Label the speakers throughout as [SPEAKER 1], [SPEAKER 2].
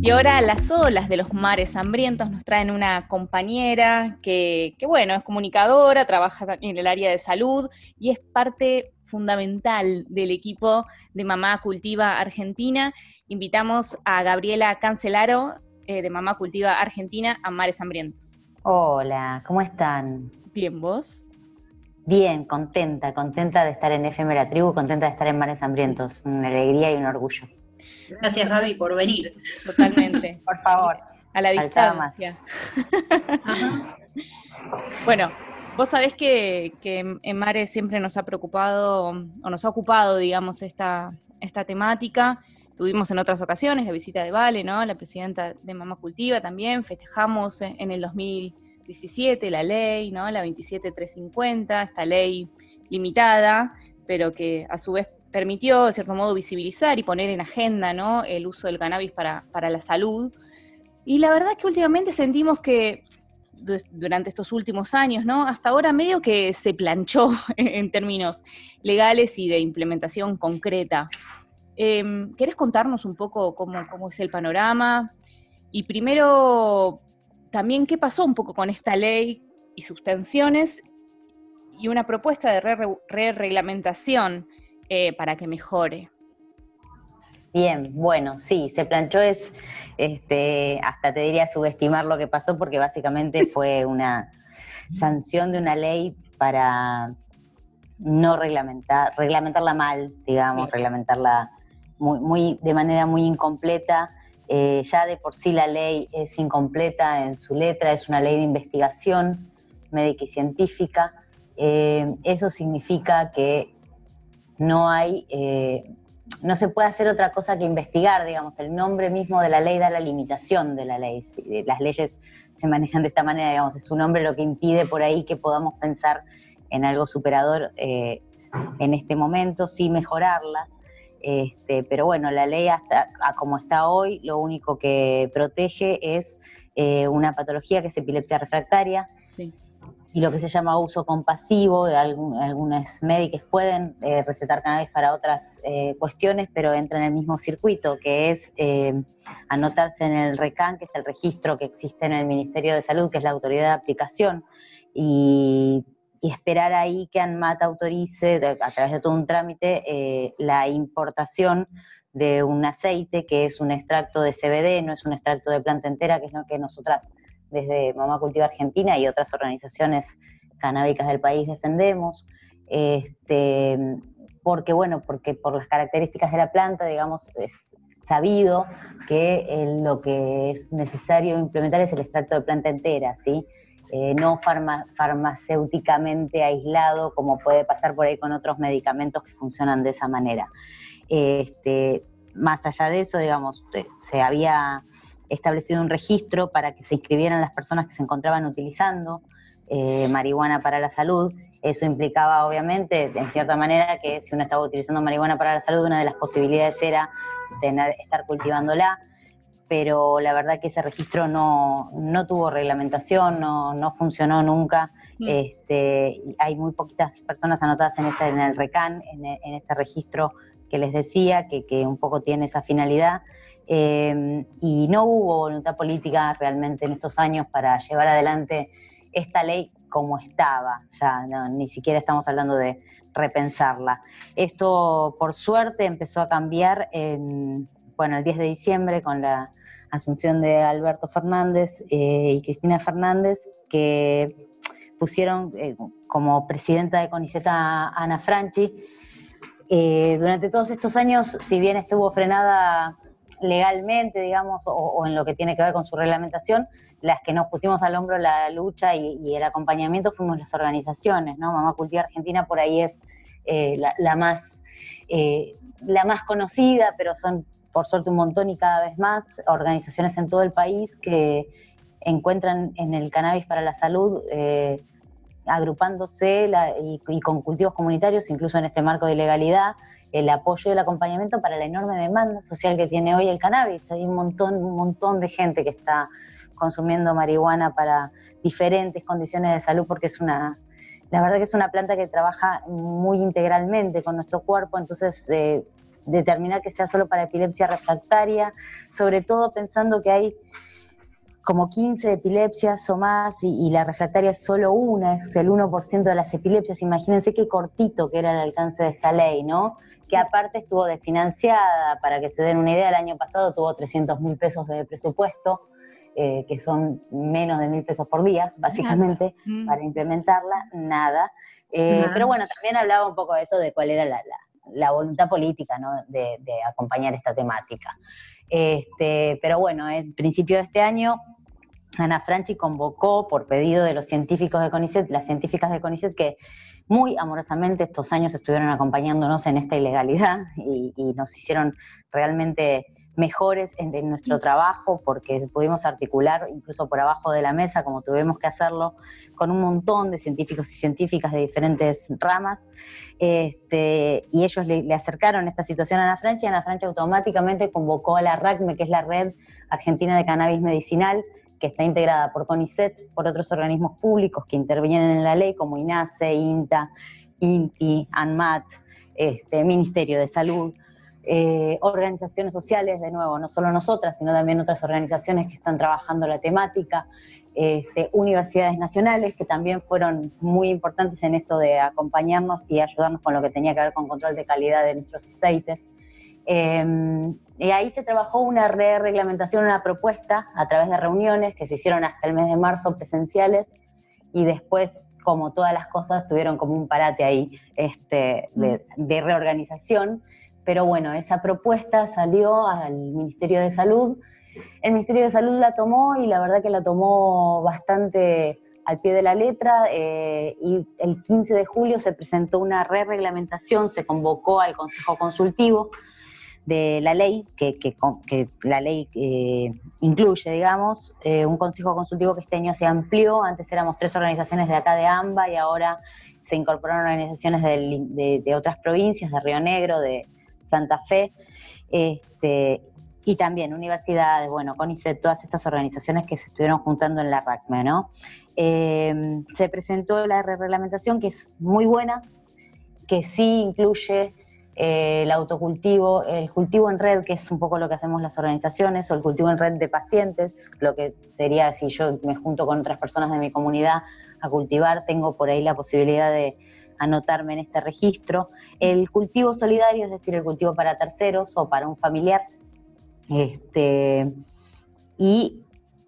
[SPEAKER 1] Y ahora las olas de los mares hambrientos nos traen una compañera que, bueno, es comunicadora, trabaja en el área de salud y es parte fundamental del equipo de Mamá Cultiva Argentina. Invitamos a Gabriela Cancelaro eh, de Mamá Cultiva Argentina a Mares Hambrientos.
[SPEAKER 2] Hola, ¿cómo están?
[SPEAKER 1] Bien, ¿vos?
[SPEAKER 2] Bien, contenta, contenta de estar en FM La Tribu, contenta de estar en Mares Hambrientos, una alegría y un orgullo.
[SPEAKER 3] Gracias, Gaby, por venir.
[SPEAKER 1] Totalmente.
[SPEAKER 2] por favor.
[SPEAKER 1] A la distancia. bueno, vos sabés que, en Mare siempre nos ha preocupado, o nos ha ocupado, digamos, esta, esta temática. Tuvimos en otras ocasiones la visita de Vale, ¿no? La presidenta de Mamá Cultiva también. Festejamos en el 2017 la ley, ¿no? La 27350, esta ley limitada, pero que a su vez permitió, de cierto modo, visibilizar y poner en agenda ¿no? el uso del cannabis para, la salud. Y la verdad es que últimamente sentimos que durante estos últimos años, ¿no? Hasta ahora medio que se planchó en términos legales y de implementación concreta. Em, ¿Querés contarnos un poco cómo, cómo, es el panorama? Y primero, también qué pasó un poco con esta ley y sus tensiones y una propuesta de re-reglamentación eh, para que mejore.
[SPEAKER 2] Bien, bueno, sí, se planchó es, este, hasta te diría subestimar lo que pasó porque básicamente fue una sanción de una ley para no reglamentar, reglamentarla mal, digamos, reglamentarla muy, muy, de manera muy incompleta. Eh, ya de por sí la ley es incompleta en su letra, es una ley de investigación médica y científica. Eh, eso significa que no hay, eh, no se puede hacer otra cosa que investigar, digamos, el nombre mismo de la ley da la limitación de la ley. Las leyes se manejan de esta manera, digamos, es un nombre lo que impide por ahí que podamos pensar en algo superador eh, en este momento, sí mejorarla. Este, pero bueno, la ley hasta como está hoy, lo único que protege es eh, una patología que es epilepsia refractaria. Sí y lo que se llama uso compasivo. algunos médicos pueden eh, recetar cannabis para otras eh, cuestiones, pero entra en el mismo circuito, que es eh, anotarse en el RECAN, que es el registro que existe en el Ministerio de Salud, que es la autoridad de aplicación, y, esperar ahí que ANMAT autorice, a través de todo un trámite, la importación de un aceite que es un extracto de CBD, no es un extracto de planta entera, que es lo que nosotras desde Mamá Cultiva Argentina y otras organizaciones canábicas del país defendemos, este, porque bueno, porque por las características de la planta, digamos, es sabido que lo que es necesario implementar es el extracto de planta entera, ¿sí? Eh, no farmacéuticamente aislado como puede pasar por ahí con otros medicamentos que funcionan de esa manera. Este, más allá de eso, digamos, se había establecido un registro para que se inscribieran las personas que se encontraban utilizando eh, marihuana para la salud. Eso implicaba, obviamente, en cierta manera, que si uno estaba utilizando marihuana para la salud, una de las posibilidades era tener, estar cultivándola, pero la verdad que ese registro no, tuvo reglamentación, no, funcionó nunca. Mm. Este, hay muy poquitas personas anotadas en, este, en el RECAN, en, este registro que les decía, que, que un poco tiene esa finalidad. Em, y no hubo voluntad política realmente en estos años para llevar adelante esta ley como estaba, ya ni siquiera estamos hablando de repensarla. Esto, por suerte, empezó a cambiar en, bueno, el 10 de diciembre con la asunción de Alberto Fernández eh, y Cristina Fernández, que pusieron eh, como presidenta de CONICETA a Ana Franchi. Eh, durante todos estos años, si bien estuvo frenada legalmente, digamos, o, en lo que tiene que ver con su reglamentación, las que nos pusimos al hombro la lucha y, el acompañamiento fuimos las organizaciones, ¿no? Mamá Cultiva Argentina por ahí es eh, la, más, eh, la más conocida, pero son por suerte un montón y cada vez más organizaciones en todo el país que encuentran en el cannabis para la salud eh, agrupándose y, con cultivos comunitarios, incluso en este marco de ilegalidad, el apoyo y el acompañamiento para la enorme demanda social que tiene hoy el cannabis. Hay un montón, un montón de gente que está consumiendo marihuana para diferentes condiciones de salud porque es una, la verdad que es una planta que trabaja muy integralmente con nuestro cuerpo, entonces eh, determinar que sea solo para epilepsia refractaria, sobre todo pensando que hay como 15 epilepsias o más y, la refractaria es solo una, es el 1% de las epilepsias. Imagínense qué cortito que era el alcance de esta ley, ¿no? Que aparte estuvo desfinanciada, para que se den una idea, el año pasado tuvo 300 mil pesos de presupuesto, eh, que son menos de mil pesos por día, básicamente, mm. para implementarla, nada. Eh, pero bueno, también hablaba un poco de eso, de cuál era la, la voluntad política ¿no? de, acompañar esta temática. Este, pero bueno, en principio de este año, Ana Franchi convocó por pedido de los científicos de CONICET, las científicas de CONICET que muy amorosamente estos años estuvieron acompañándonos en esta ilegalidad y, y nos hicieron realmente mejores en, nuestro trabajo porque pudimos articular incluso por abajo de la mesa, como tuvimos que hacerlo, con un montón de científicos y científicas de diferentes ramas. Este, y ellos le, acercaron esta situación a Ana Francia y Ana Francia automáticamente convocó a la RACME, que es la Red Argentina de Cannabis Medicinal, que está integrada por CONICET, por otros organismos públicos que intervienen en la ley, como INASE, INTA, INTI, ANMAT, este, Ministerio de Salud. Eh, organizaciones sociales, de nuevo, no solo nosotras, sino también otras organizaciones que están trabajando la temática, este, universidades nacionales que también fueron muy importantes en esto de acompañarnos y ayudarnos con lo que tenía que ver con control de calidad de nuestros aceites. Em, y ahí se trabajó una re reglamentación, una propuesta a través de reuniones que se hicieron hasta el mes de marzo presenciales y después, como todas las cosas, tuvieron como un parate ahí este, de, de reorganización pero bueno, esa propuesta salió al Ministerio de Salud. El Ministerio de Salud la tomó y la verdad que la tomó bastante al pie de la letra eh, y el 15 de julio se presentó una re-reglamentación, se convocó al Consejo Consultivo de la ley, que, la ley eh, incluye, digamos, eh, un Consejo Consultivo que este año se amplió, antes éramos tres organizaciones de acá de AMBA y ahora se incorporaron organizaciones de, de otras provincias, de Río Negro, de, Santa Fe, este, y también universidades, bueno, CONICET, todas estas organizaciones que se estuvieron juntando en la RACME, ¿no? Eh, se presentó la reglamentación que es muy buena, que sí incluye eh, el autocultivo, el cultivo en red, que es un poco lo que hacemos las organizaciones, o el cultivo en red de pacientes, lo que sería si yo me junto con otras personas de mi comunidad a cultivar, tengo por ahí la posibilidad de anotarme en este registro. El cultivo solidario, es decir, el cultivo para terceros o para un familiar. Este, y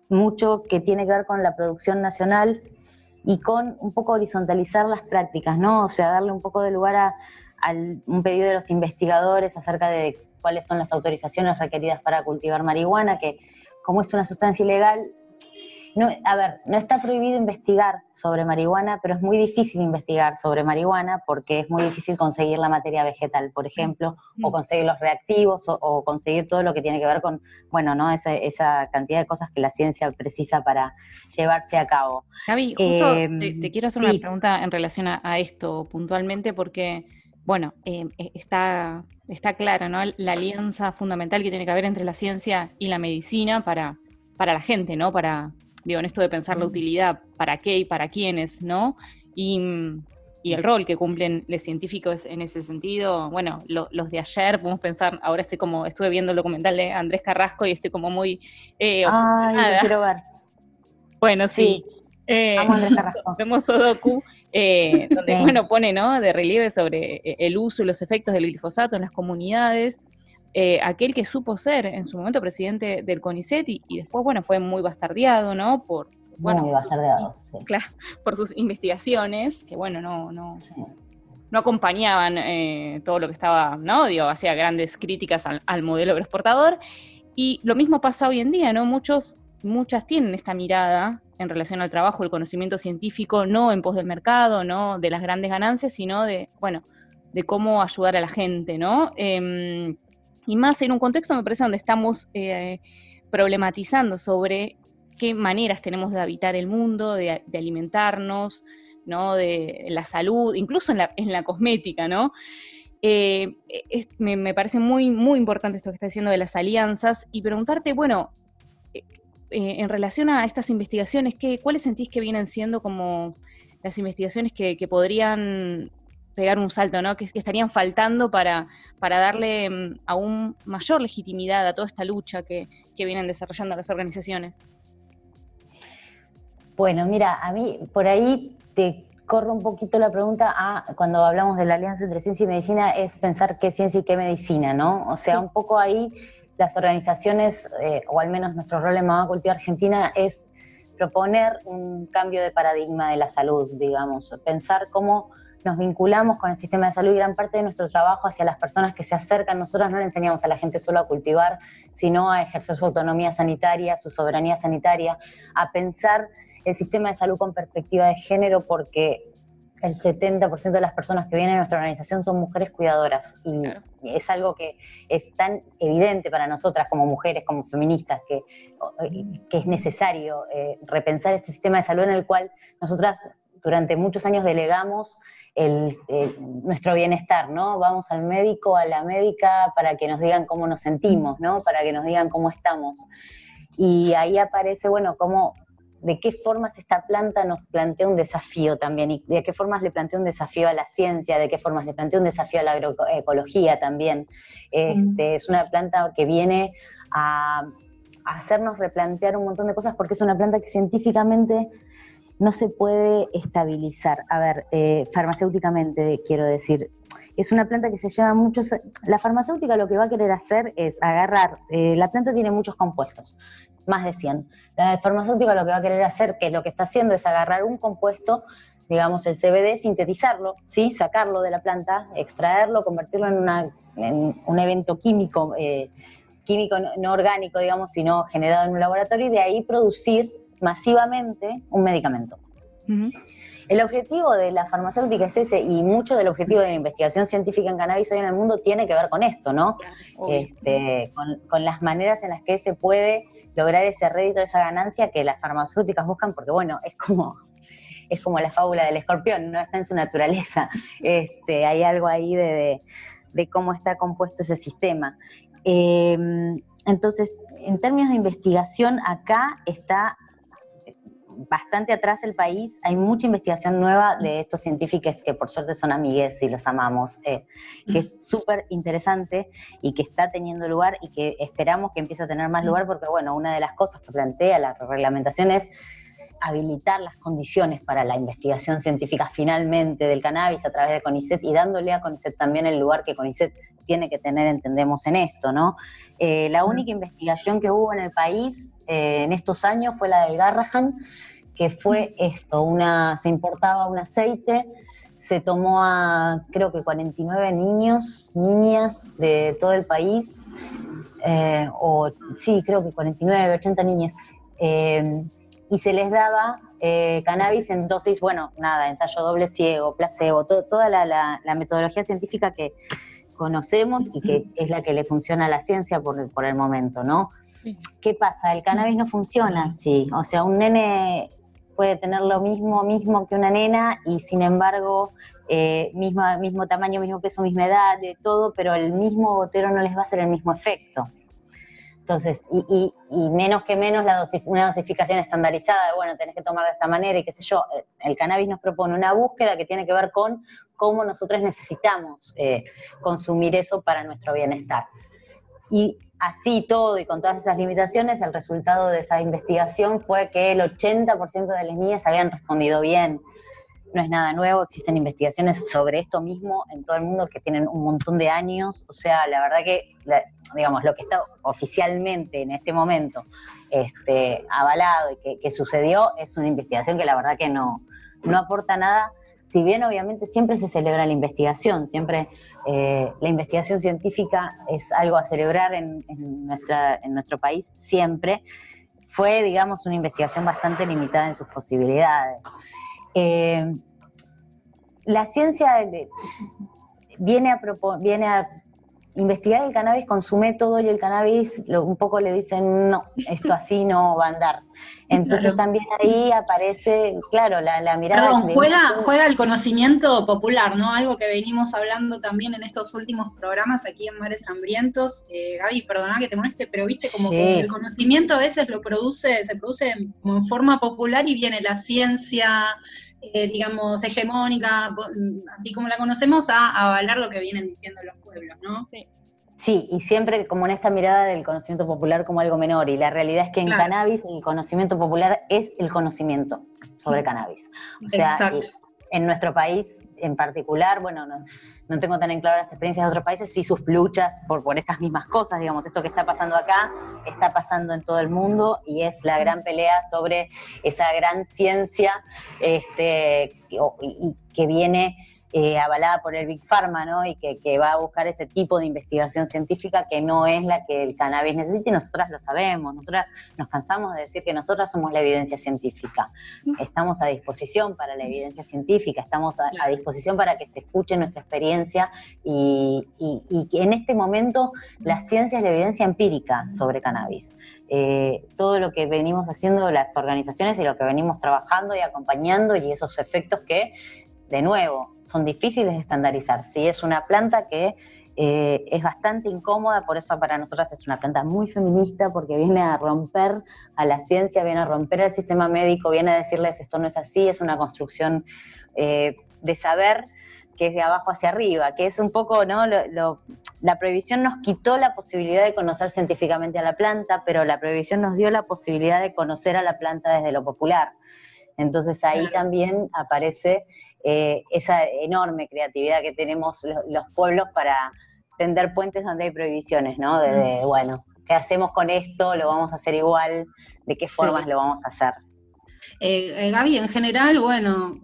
[SPEAKER 2] mucho que tiene que ver con la producción nacional y con un poco horizontalizar las prácticas, ¿no? O sea, darle un poco de lugar a, un pedido de los investigadores acerca de cuáles son las autorizaciones requeridas para cultivar marihuana, que como es una sustancia ilegal, no, a ver, no está prohibido investigar sobre marihuana, pero es muy difícil investigar sobre marihuana porque es muy difícil conseguir la materia vegetal, por ejemplo, o mm. conseguir los reactivos o, conseguir todo lo que tiene que ver con, bueno, ¿no? Esa, esa, cantidad de cosas que la ciencia precisa para llevarse a cabo.
[SPEAKER 1] Javi, justo te, em, quiero hacer una pregunta en relación a, esto puntualmente porque, bueno, em, e, está, está clara, ¿no? La alianza fundamental que tiene que haber entre la ciencia y la medicina para, para la gente, ¿no? Para, digo, en esto de pensar la utilidad, para qué y para quiénes, ¿no? Y, el rol que cumplen los científicos en ese sentido. Bueno, los de ayer, podemos pensar, ahora estoy como, estuve viendo el documental de Andrés Carrasco y estoy como muy
[SPEAKER 2] eh, Ay, quiero ver.
[SPEAKER 1] Bueno, sí. Eh, vemos Sodoku, eh, donde, bueno, pone, ¿no? De relieve sobre eh, el uso y los efectos del glifosato en las comunidades. Eh, aquel que supo ser en su momento presidente del CONICET y, después, bueno, fue muy bastardeado, ¿no? Por, bueno,
[SPEAKER 2] muy bastardeado, sí.
[SPEAKER 1] Claro, por sus investigaciones, que bueno, no, no, no acompañaban eh, todo lo que estaba, ¿no? Digo, hacía grandes críticas al, modelo agroexportador. Y lo mismo pasa hoy en día, ¿no? Muchos, muchas tienen esta mirada en relación al trabajo, el conocimiento científico, no en pos del mercado, no de las grandes ganancias, sino de, bueno, de cómo ayudar a la gente, ¿no? Em, y más en un contexto, me parece, donde estamos eh, problematizando sobre qué maneras tenemos de habitar el mundo, de, alimentarnos, ¿no? de la salud, incluso en la, en la cosmética, ¿no? Eh, me, parece muy, muy importante esto que está diciendo de las alianzas y preguntarte, bueno, eh, en relación a estas investigaciones, ¿qué, ¿cuáles sentís que vienen siendo como las investigaciones que, que podrían pegar un salto, ¿no? Que, que estarían faltando para, para darle mm, aún mayor legitimidad a toda esta lucha que, que vienen desarrollando las organizaciones.
[SPEAKER 2] Bueno, mira, a mí por ahí te corro un poquito la pregunta a cuando hablamos de la alianza entre ciencia y medicina, es pensar qué ciencia y qué medicina, ¿no? O sea, un poco ahí las organizaciones, eh, o al menos nuestro rol en Mamá Cultiva Argentina, es proponer un cambio de paradigma de la salud, digamos, pensar cómo nos vinculamos con el sistema de salud y gran parte de nuestro trabajo hacia las personas que se acercan. Nosotros no le enseñamos a la gente solo a cultivar, sino a ejercer su autonomía sanitaria, su soberanía sanitaria, a pensar el sistema de salud con perspectiva de género porque el 70% de las personas que vienen a nuestra organización son mujeres cuidadoras y es algo que es tan evidente para nosotras como mujeres, como feministas, que, que es necesario eh, repensar este sistema de salud en el cual nosotras durante muchos años delegamos el, nuestro bienestar, ¿no? Vamos al médico, a la médica para que nos digan cómo nos sentimos, ¿no? Para que nos digan cómo estamos. Y ahí aparece, bueno, cómo de qué formas esta planta nos plantea un desafío también y de qué formas le plantea un desafío a la ciencia, de qué formas le plantea un desafío a la agroecología también. Este, Es una planta que viene a, hacernos replantear un montón de cosas porque es una planta que científicamente no se puede estabilizar. A ver, eh, farmacéuticamente quiero decir, es una planta que se lleva muchos... La farmacéutica lo que va a querer hacer es agarrar, eh, la planta tiene muchos compuestos, más de 100. La farmacéutica lo que va a querer hacer, que lo que está haciendo, es agarrar un compuesto, digamos el CBD, sintetizarlo, ¿sí? sacarlo de la planta, extraerlo, convertirlo en, una, un evento químico, eh, químico no, orgánico, digamos, sino generado en un laboratorio, y de ahí producir masivamente un medicamento. El objetivo de la farmacéutica es ese, y mucho del objetivo de la investigación científica en cannabis hoy en el mundo tiene que ver con esto, ¿no? Este, con, con, las maneras en las que se puede lograr ese rédito, esa ganancia que las farmacéuticas buscan, porque bueno, es como, es como la fábula del escorpión, no está en su naturaleza. Este, hay algo ahí de, cómo está compuesto ese sistema. Em, entonces, en términos de investigación, acá está bastante atrás el país, hay mucha investigación nueva de estos científicos que por suerte son amigues y los amamos, eh, que es súper interesante y que está teniendo lugar y que esperamos que empiece a tener más lugar porque, bueno, una de las cosas que plantea la reglamentación es habilitar las condiciones para la investigación científica finalmente del cannabis a través de CONICET y dándole a CONICET también el lugar que CONICET tiene que tener, entendemos, en esto, ¿no? Eh, la única investigación que hubo en el país eh, en estos años fue la del Garrahan, que fue esto, una, se importaba un aceite, se tomó a creo que 49 niños, niñas de todo el país, eh, o sí, creo que 49, 80 niñas, eh, y se les daba eh, cannabis en dosis, bueno, nada, ensayo doble ciego, placebo, toda la, metodología científica que conocemos y que es la que le funciona a la ciencia por, por el momento, ¿no? ¿Qué pasa? El cannabis no funciona así. O sea, un nene puede tener lo mismo, mismo que una nena y sin embargo, eh, mismo tamaño, mismo peso, misma edad, de todo, pero el mismo gotero no les va a hacer el mismo efecto. Entonces, y, menos que menos una dosificación estandarizada bueno, tenés que tomar de esta manera y qué sé yo, eh, el cannabis nos propone una búsqueda que tiene que ver con cómo nosotros necesitamos eh, consumir eso para nuestro bienestar. Y así todo y con todas esas limitaciones, el resultado de esa investigación fue que el 80% de las niñas habían respondido bien. No es nada nuevo, existen investigaciones sobre esto mismo en todo el mundo que tienen un montón de años. O sea, la verdad que, digamos, lo que está oficialmente en este momento este, avalado y que, sucedió es una investigación que la verdad que no, no aporta nada si bien obviamente siempre se celebra la investigación, siempre eh, la investigación científica es algo a celebrar en, nuestro país, siempre, fue, digamos, una investigación bastante limitada en sus posibilidades. Eh, la ciencia viene a, viene a investigar el cannabis con su método y el cannabis un poco le dicen, no, esto así no va a andar. Entonces también ahí aparece, claro, la, mirada...
[SPEAKER 3] Perdón, juega, juega el conocimiento popular, ¿no? Algo que venimos hablando también en estos últimos programas aquí en Mares Hambrientos. Eh, Gaby, perdona que te moleste, pero viste como que el conocimiento a veces lo produce, se produce en forma popular y viene la ciencia, eh, digamos, hegemónica, así como la conocemos, a avalar lo que vienen diciendo los pueblos, ¿no?
[SPEAKER 2] Sí. Sí, y siempre como en esta mirada del conocimiento popular como algo menor. Y la realidad es que en cannabis el conocimiento popular es el conocimiento sobre cannabis. O sea, en nuestro país en particular, bueno, no, tengo tan en claro las experiencias de otros países, sí sus luchas por, por estas mismas cosas, digamos, esto que está pasando acá está pasando en todo el mundo y es la gran pelea sobre esa gran ciencia este, y que viene eh, avalada por el Big Pharma, ¿no? Y que, va a buscar ese tipo de investigación científica que no es la que el cannabis necesita y nosotras lo sabemos. Nosotras nos cansamos de decir que nosotras somos la evidencia científica. Estamos a disposición para la evidencia científica, estamos a, disposición para que se escuche nuestra experiencia y, que en este momento la ciencia es la evidencia empírica sobre cannabis. Eh, todo lo que venimos haciendo las organizaciones y lo que venimos trabajando y acompañando y esos efectos que de nuevo, son difíciles de estandarizar. Sí, es una planta que eh, es bastante incómoda, por eso para nosotras es una planta muy feminista, porque viene a romper a la ciencia, viene a romper al sistema médico, viene a decirles esto no es así, es una construcción eh, de saber que es de abajo hacia arriba, que es un poco, ¿no? la prohibición nos quitó la posibilidad de conocer científicamente a la planta, pero la prohibición nos dio la posibilidad de conocer a la planta desde lo popular. Entonces ahí también aparece eh, esa enorme creatividad que tenemos los, pueblos para tender puentes donde hay prohibiciones, ¿no? De, bueno, ¿qué hacemos con esto? ¿Lo vamos a hacer igual? ¿De qué formas lo vamos a hacer?
[SPEAKER 3] Eh, eh, Gaby, en general, bueno,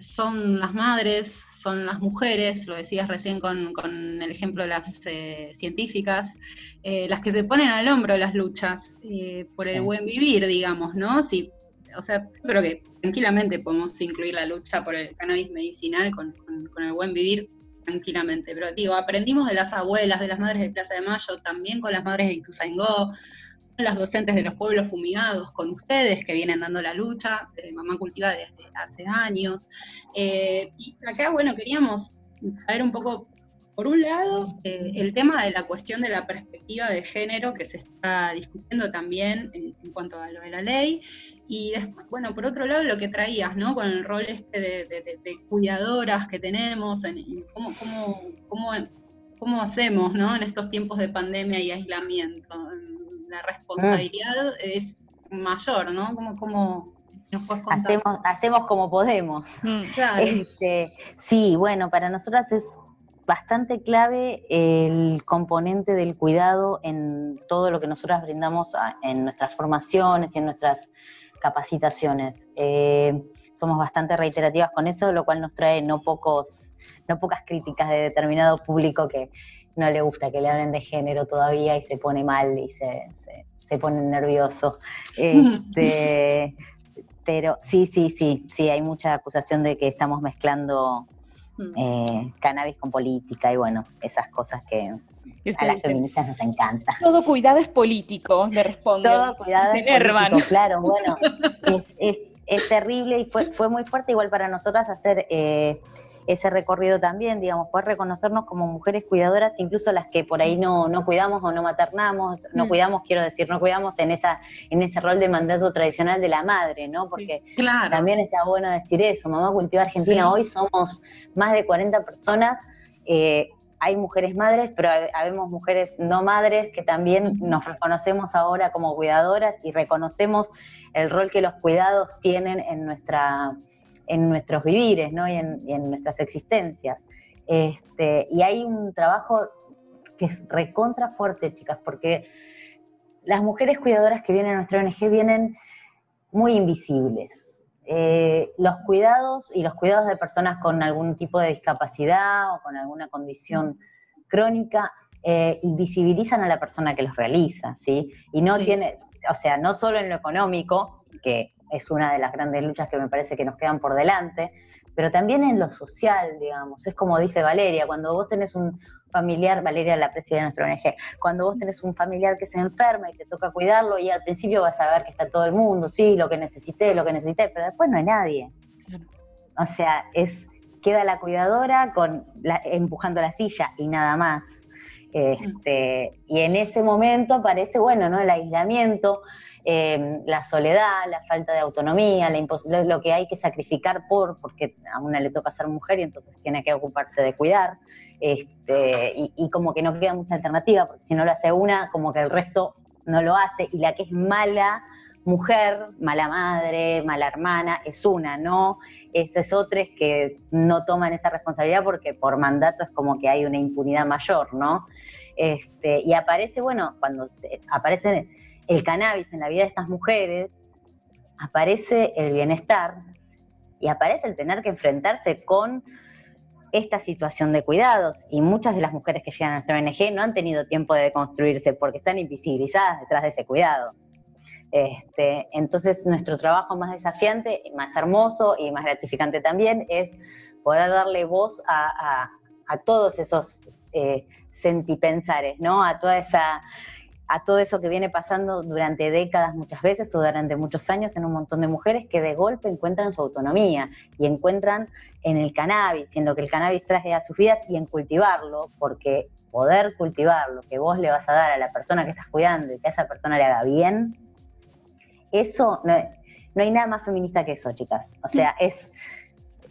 [SPEAKER 3] son las madres, son las mujeres, lo decías recién con, el ejemplo de las científicas, las que se ponen al hombro las luchas por el buen vivir, digamos, ¿no? Sí, o sea, creo que tranquilamente podemos incluir la lucha por el cannabis medicinal con, el buen vivir tranquilamente. Pero digo, aprendimos de las abuelas, de las madres de Plaza de Mayo, también con las madres de Ituzaingó, con las docentes de los pueblos fumigados, con ustedes que vienen dando la lucha, de Mamá Cultiva desde hace años. Eh, y acá, bueno, queríamos saber un poco por un lado, eh, el tema de la cuestión de la perspectiva de género que se está discutiendo también en, cuanto a lo de la ley. Y después, bueno, por otro lado, lo que traías, ¿no? Con el rol este de, cuidadoras que tenemos, en, cómo, cómo, cómo, cómo, hacemos, ¿no? En estos tiempos de pandemia y aislamiento. La responsabilidad es mayor, ¿no? ¿Cómo, cómo, nos puedes contar?
[SPEAKER 2] Hacemos, hacemos como podemos. Mm, este, sí, bueno, para nosotras es bastante clave el componente del cuidado en todo lo que nosotras brindamos en nuestras formaciones y en nuestras capacitaciones. Eh, somos bastante reiterativas con eso, lo cual nos trae no, pocos, no pocas críticas de determinado público que no le gusta que le hablen de género todavía y se pone mal y se, se, pone nervioso. Este, pero sí, sí, sí, sí, hay mucha acusación de que estamos mezclando. Eh, cannabis con política y bueno, esas cosas que a las feministas nos encanta.
[SPEAKER 1] Todo cuidado es político, le respondo.
[SPEAKER 2] Todo cuidado es político, claro, bueno, es, terrible y fue, fue muy fuerte igual para nosotras hacer eh, ese recorrido también, digamos, poder reconocernos como mujeres cuidadoras, incluso las que por ahí no, no cuidamos o no maternamos, no mm. cuidamos, quiero decir, no cuidamos en esa en ese rol de mandato tradicional de la madre, ¿no? Porque también está bueno decir eso, Mamá Cultiva Argentina, hoy somos más de 40 personas, eh, hay mujeres madres, pero habemos mujeres no madres que también nos reconocemos ahora como cuidadoras y reconocemos el rol que los cuidados tienen en nuestra en nuestros vivires ¿no? y, en, nuestras existencias. Este, y hay un trabajo que es recontra fuerte, chicas, porque las mujeres cuidadoras que vienen a nuestra ONG vienen muy invisibles. Eh, los cuidados y los cuidados de personas con algún tipo de discapacidad o con alguna condición crónica eh, invisibilizan a la persona que los realiza, ¿sí? Y no tiene, o sea, no solo en lo económico, que es una de las grandes luchas que me parece que nos quedan por delante, pero también en lo social, digamos. Es como dice Valeria, cuando vos tenés un familiar, Valeria la presidenta de nuestra ONG, cuando vos tenés un familiar que se enferma y te toca cuidarlo y al principio vas a ver que está todo el mundo, sí, lo que necesité, lo que necesité, pero después no hay nadie. O sea, es queda la cuidadora con empujando la silla y nada más. Este, y en ese momento aparece, bueno, ¿no? El aislamiento, em, la soledad, la falta de autonomía, la lo que hay que sacrificar por, porque a una le toca ser mujer y entonces tiene que ocuparse de cuidar, este, y, como que no queda mucha alternativa, porque si no lo hace una, como que el resto no lo hace, y la que es mala mujer, mala madre, mala hermana, es una, ¿no? Esas otras que no toman esa responsabilidad porque por mandato es como que hay una impunidad mayor, ¿no? Este, y aparece, bueno, cuando aparece el cannabis en la vida de estas mujeres, aparece el bienestar y aparece el tener que enfrentarse con esta situación de cuidados. Y muchas de las mujeres que llegan a nuestra ONG no han tenido tiempo de construirse porque están invisibilizadas detrás de ese cuidado. Este, entonces, nuestro trabajo más desafiante, más hermoso y más gratificante también es poder darle voz a, todos esos eh, sentipensares, ¿no? A toda esa a todo eso que viene pasando durante décadas muchas veces o durante muchos años en un montón de mujeres que de golpe encuentran su autonomía y encuentran en el cannabis, en lo que el cannabis trae a sus vidas y en cultivarlo, porque poder cultivar lo que vos le vas a dar a la persona que estás cuidando y que a esa persona le haga bien, eso, no, hay nada más feminista que eso, chicas. O sea, es,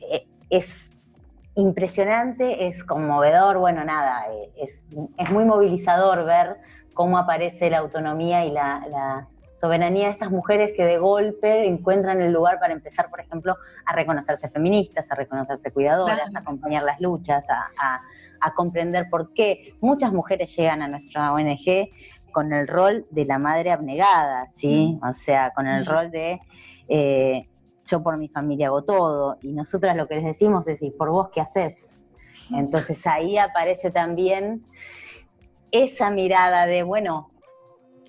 [SPEAKER 2] eh, es impresionante, es conmovedor, bueno, nada, eh, es, muy movilizador ver cómo aparece la autonomía y la, soberanía de estas mujeres que de golpe encuentran el lugar para empezar, por ejemplo, a reconocerse feministas, a reconocerse cuidadoras, a acompañar las luchas, a, a, comprender por qué muchas mujeres llegan a nuestra ONG con el rol de la madre abnegada, ¿sí? O sea, con el rol de eh, yo por mi familia hago todo, y nosotras lo que les decimos es, ¿y por vos qué haces? Entonces ahí aparece también esa mirada de, bueno,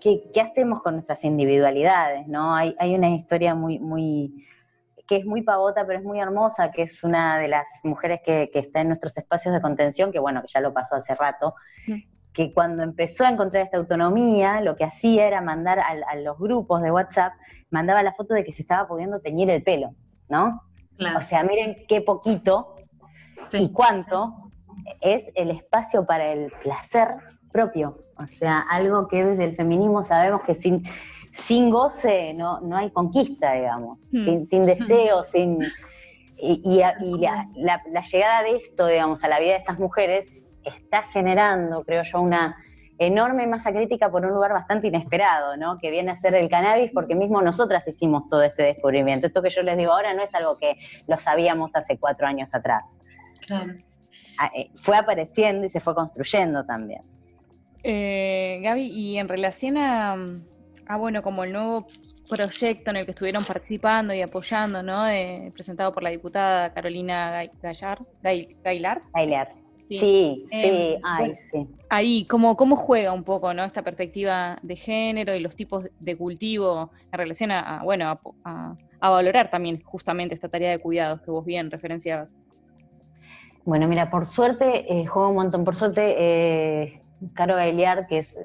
[SPEAKER 2] ¿qué, hacemos con nuestras individualidades? ¿no? Hay, hay una historia muy, muy, que es muy pavota, pero es muy hermosa, que es una de las mujeres que, que, está en nuestros espacios de contención, que bueno, que ya lo pasó hace rato, que cuando empezó a encontrar esta autonomía, lo que hacía era mandar a, los grupos de WhatsApp, mandaba la foto de que se estaba pudiendo teñir el pelo, ¿no? O sea, miren qué poquito y cuánto es el espacio para el placer propio. O sea, algo que desde el feminismo sabemos que sin, sin goce no, no hay conquista, digamos, hmm. sin, deseo, sin... Y, la, la llegada de esto, digamos, a la vida de estas mujeres está generando, creo yo, una enorme masa crítica por un lugar bastante inesperado, ¿no? Que viene a ser el cannabis porque mismo nosotras hicimos todo este descubrimiento. Esto que yo les digo ahora no es algo que lo sabíamos hace cuatro años atrás. Claro. Ah, eh, fue apareciendo y se fue construyendo también.
[SPEAKER 1] Eh, Gaby, y en relación a, bueno, como el nuevo proyecto en el que estuvieron participando y apoyando, ¿no? presentado por la diputada Carolina Gallar, Gailar.
[SPEAKER 2] Gailar. Sí, sí, ay, sí.
[SPEAKER 1] Ahí, ¿cómo, ¿cómo juega un poco ¿no? esta perspectiva de género y los tipos de cultivo en relación a, bueno, a, valorar también justamente esta tarea de cuidados que vos bien referenciabas?
[SPEAKER 2] Bueno, mira, por suerte, eh, juega un montón. Por suerte, eh, Caro Gailiar, que es.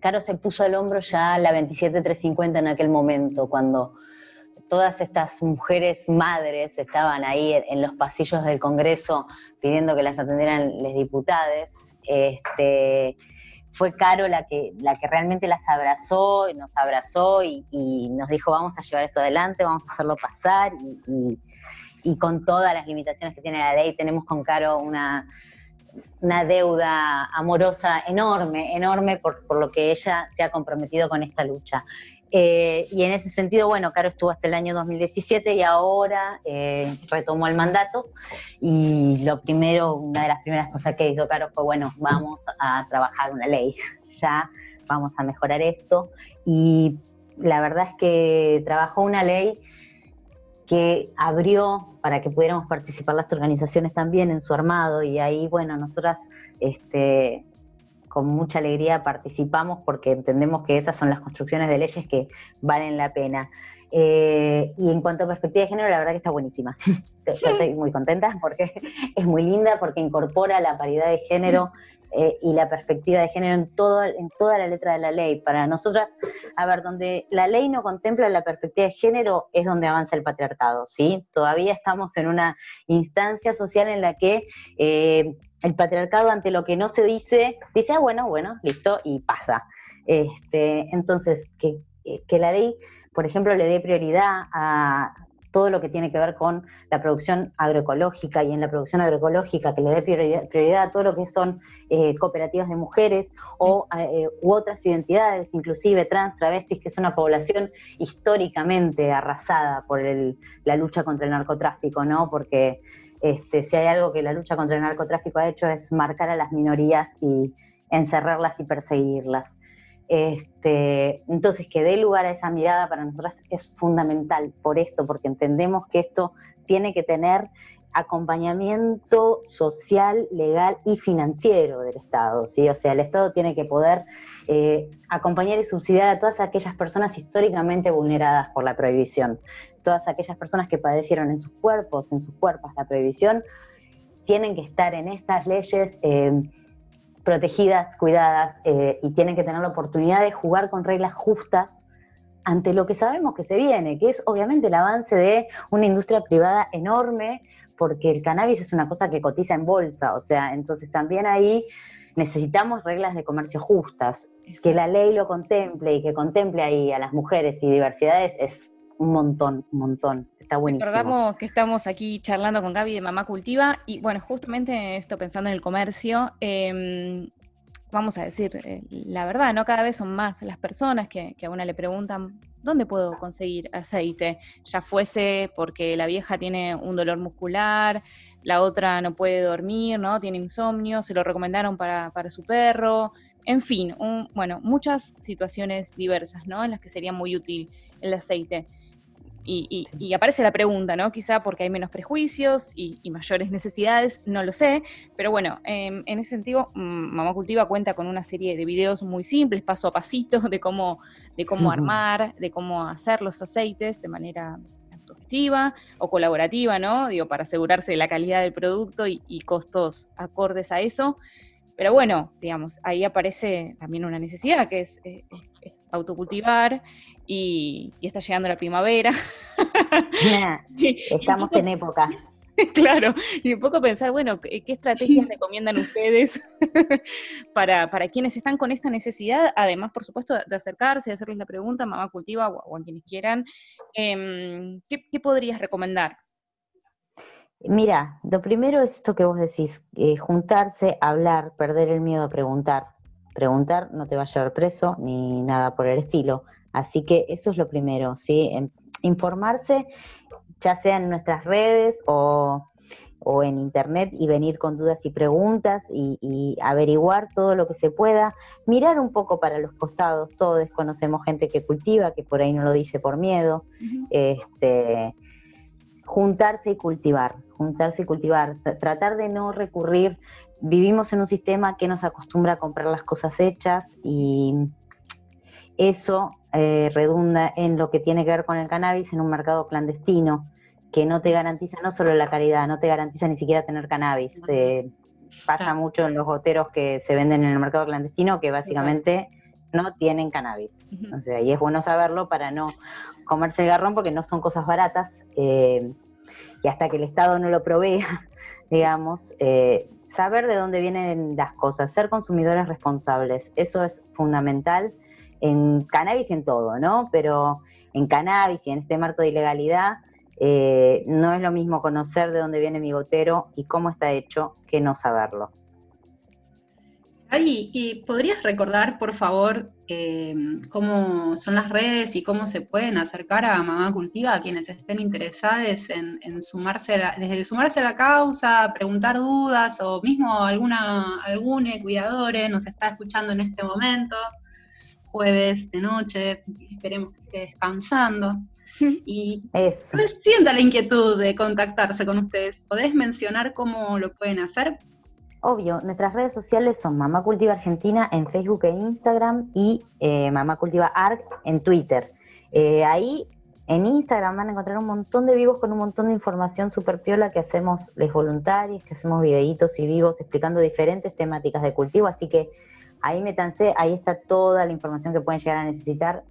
[SPEAKER 2] Caro se puso al hombro ya la 27350 en aquel momento, cuando todas estas mujeres madres estaban ahí en, los pasillos del Congreso pidiendo que las atendieran las diputadas. Este, fue Caro la que, la que realmente las abrazó, y nos abrazó y, nos dijo vamos a llevar esto adelante, vamos a hacerlo pasar y, con todas las limitaciones que tiene la ley tenemos con Caro una, una deuda amorosa enorme, enorme por, por, lo que ella se ha comprometido con esta lucha. Eh, y en ese sentido, bueno, Caro estuvo hasta el año 2017 y ahora eh, retomó el mandato. Y lo primero, una de las primeras cosas que hizo Caro fue, bueno, vamos a trabajar una ley, ya vamos a mejorar esto. Y la verdad es que trabajó una ley que abrió para que pudiéramos participar las organizaciones también en su armado y ahí, bueno, nosotras este, con mucha alegría participamos porque entendemos que esas son las construcciones de leyes que valen la pena. Eh, y en cuanto a perspectiva de género, la verdad que está buenísima. Yo estoy muy contenta porque es muy linda, porque incorpora la paridad de género eh, y la perspectiva de género en, todo, en toda la letra de la ley. Para nosotras, a ver, donde la ley no contempla la perspectiva de género es donde avanza el patriarcado, ¿sí? Todavía estamos en una instancia social en la que eh, el patriarcado ante lo que no se dice, dice, ah, bueno, bueno, listo, y pasa. Este, entonces, que, que la ley, por ejemplo, le dé prioridad a, todo lo que tiene que ver con la producción agroecológica y en la producción agroecológica que le dé prioridad, a todo lo que son eh, cooperativas de mujeres o, eh, u otras identidades, inclusive trans, travestis, que es una población históricamente arrasada por la lucha contra el narcotráfico, ¿no? Porque este, si hay algo que la lucha contra el narcotráfico ha hecho es marcar a las minorías y encerrarlas y perseguirlas. Este, entonces, que dé lugar a esa mirada para nosotras es fundamental por esto, porque entendemos que esto tiene que tener acompañamiento social, legal y financiero del Estado, ¿sí? O sea, el Estado tiene que poder eh, acompañar y subsidiar a todas aquellas personas históricamente vulneradas por la prohibición, todas aquellas personas que padecieron en sus cuerpos, en sus cuerpos la prohibición, tienen que estar en estas leyes. Eh, protegidas, cuidadas eh, y tienen que tener la oportunidad de jugar con reglas justas ante lo que sabemos que se viene, que es obviamente el avance de una industria privada enorme, porque el cannabis es una cosa que cotiza en bolsa, o sea, entonces también ahí necesitamos reglas de comercio justas, que la ley lo contemple y que contemple ahí a las mujeres y diversidades es un montón, un montón. Está buenísimo.
[SPEAKER 1] Recordamos que estamos aquí charlando con Gaby de Mamá Cultiva y bueno, justamente esto pensando en el comercio, em, vamos a decir eh, la verdad, ¿no? Cada vez son más las personas que, a una le preguntan, ¿dónde puedo conseguir aceite? Ya fuese porque la vieja tiene un dolor muscular, la otra no puede dormir, ¿no? Tiene insomnio, se lo recomendaron para, para su perro, en fin, bueno, muchas situaciones diversas, ¿no? En las que sería muy útil el aceite. Y, aparece la pregunta, ¿no? Quizá porque hay menos prejuicios y, mayores necesidades, no lo sé, pero bueno, em, en ese sentido, mm, Mamá Cultiva cuenta con una serie de videos muy simples, paso a pasito, de cómo, de cómo armar, de cómo hacer los aceites de manera autogestiva o colaborativa, ¿no? Digo, para asegurarse de la calidad del producto y, costos acordes a eso. Pero bueno, digamos, ahí aparece también una necesidad que es eh, autocultivar y, está llegando la primavera.
[SPEAKER 2] estamos en época.
[SPEAKER 1] Claro, y un poco pensar, bueno, ¿qué estrategias recomiendan ustedes para, para, quienes están con esta necesidad? Además, por supuesto, de acercarse, de hacerles la pregunta, mamá cultiva o, a quienes quieran. Em, ¿qué, podrías recomendar?
[SPEAKER 2] Mira, lo primero es esto que vos decís, eh, juntarse, hablar, perder el miedo a preguntar. Preguntar no te va a llevar preso ni nada por el estilo. Así que eso es lo primero, ¿sí? Informarse, ya sea en nuestras redes o, en internet y venir con dudas y preguntas y, averiguar todo lo que se pueda, mirar un poco para los costados, todos conocemos gente que cultiva, que por ahí no lo dice por miedo, este, juntarse y cultivar, juntarse y cultivar, tratar de no recurrir, vivimos en un sistema que nos acostumbra a comprar las cosas hechas y eso eh, redunda en lo que tiene que ver con el cannabis en un mercado clandestino que no te garantiza no solo la calidad, no te garantiza ni siquiera tener cannabis. Eh, pasa mucho en los goteros que se venden en el mercado clandestino que básicamente no tienen cannabis. O sea, y es bueno saberlo para no comerse el garrón porque no son cosas baratas eh, y hasta que el Estado no lo provea, digamos, saber de dónde vienen las cosas, ser consumidores responsables, eso es fundamental en cannabis y en todo, ¿no? Pero en cannabis y en este marco de ilegalidad, eh, no es lo mismo conocer de dónde viene mi gotero y cómo está hecho que no saberlo.
[SPEAKER 3] ¿Y podrías recordar, por favor, eh, cómo son las redes y cómo se pueden acercar a Mamá Cultiva a quienes estén interesados en, sumarse, desde sumarse a la causa, preguntar dudas o mismo alguna, algún cuidador nos está escuchando en este momento? jueves de noche, esperemos que esté descansando. Y Eso. sienta la inquietud de contactarse con ustedes. ¿Podés mencionar cómo lo pueden hacer?
[SPEAKER 2] Obvio, nuestras redes sociales son Mamá Cultiva Argentina en Facebook e Instagram y eh, Mamá Cultiva Arc en Twitter. Eh, ahí en Instagram van a encontrar un montón de vivos con un montón de información super piola que hacemos les voluntarios, que hacemos videitos y vivos explicando diferentes temáticas de cultivo, así que ahí métanse, ahí está toda la información que pueden llegar a necesitar,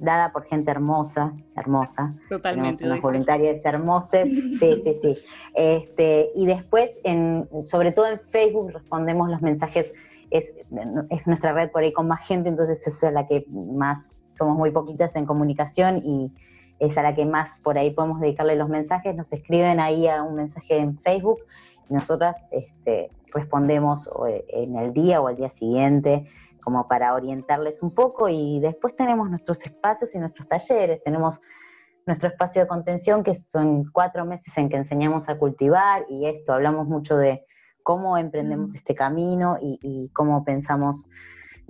[SPEAKER 2] dada por gente hermosa, hermosa.
[SPEAKER 1] Totalmente.
[SPEAKER 2] Tenemos unas voluntarias hermosas, sí, sí, sí. Este, y después, en, sobre todo en Facebook, respondemos los mensajes, es, es nuestra red por ahí con más gente, entonces es la que más, somos muy poquitas en comunicación y es a la que más por ahí podemos dedicarle los mensajes, nos escriben ahí a un mensaje en Facebook y nosotras este, respondemos eh, en el día o al día siguiente como para orientarles un poco y después tenemos nuestros espacios y nuestros talleres, tenemos nuestro espacio de contención que son cuatro meses en que enseñamos a cultivar y esto, hablamos mucho de cómo emprendemos mm. este camino y, y cómo pensamos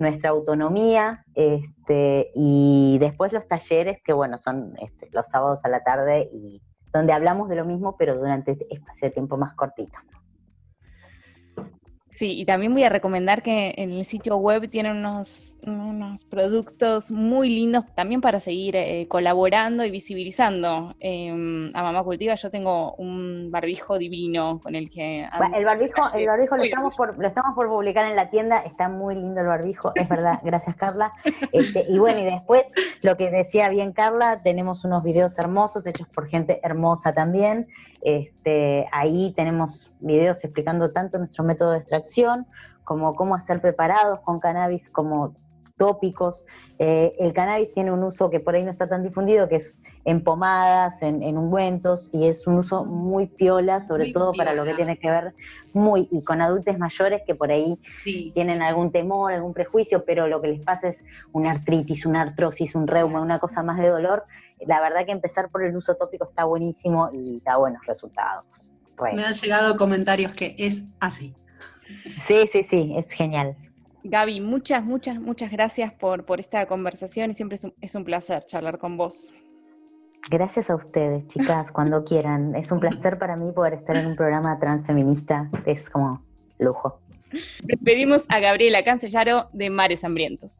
[SPEAKER 2] nuestra autonomía, este, y después los talleres, que bueno, son este, los sábados a la tarde y donde hablamos de lo mismo, pero durante este espacio de tiempo más cortito.
[SPEAKER 1] Sí, y también voy a recomendar que en el sitio web tienen unos, unos productos muy lindos también para seguir eh, colaborando y visibilizando em, a Mamá Cultiva. Yo tengo un barbijo divino con el que...
[SPEAKER 2] El barbijo, el barbijo lo estamos, por, lo estamos por publicar en la tienda, está muy lindo el barbijo, es verdad, gracias Carla. Este, y bueno, y después, lo que decía bien Carla, tenemos unos videos hermosos hechos por gente hermosa también. Este, ahí tenemos videos explicando tanto nuestro método de extracción como cómo hacer preparados con cannabis, como tópicos. Eh, el cannabis tiene un uso que por ahí no está tan difundido, que es en pomadas, en, ungüentos, y es un uso muy piola, sobre todo para lo que tiene que ver muy, y con adultos mayores que por ahí tienen algún temor, algún prejuicio, pero lo que les pasa es una artritis, una artrosis, un reuma, una cosa más de dolor. La verdad que empezar por el uso tópico está buenísimo y da buenos resultados.
[SPEAKER 3] Me han llegado comentarios que es así.
[SPEAKER 2] Sí, sí, sí, es genial.
[SPEAKER 1] Gaby, muchas, muchas, muchas gracias por, por esta conversación y siempre es un, es un placer charlar con vos.
[SPEAKER 2] Gracias a ustedes, chicas, cuando quieran. Es un placer para mí poder estar en un programa transfeminista. Es como lujo.
[SPEAKER 1] Despedimos a Gabriela Cancellaro de Mares Hambrientos.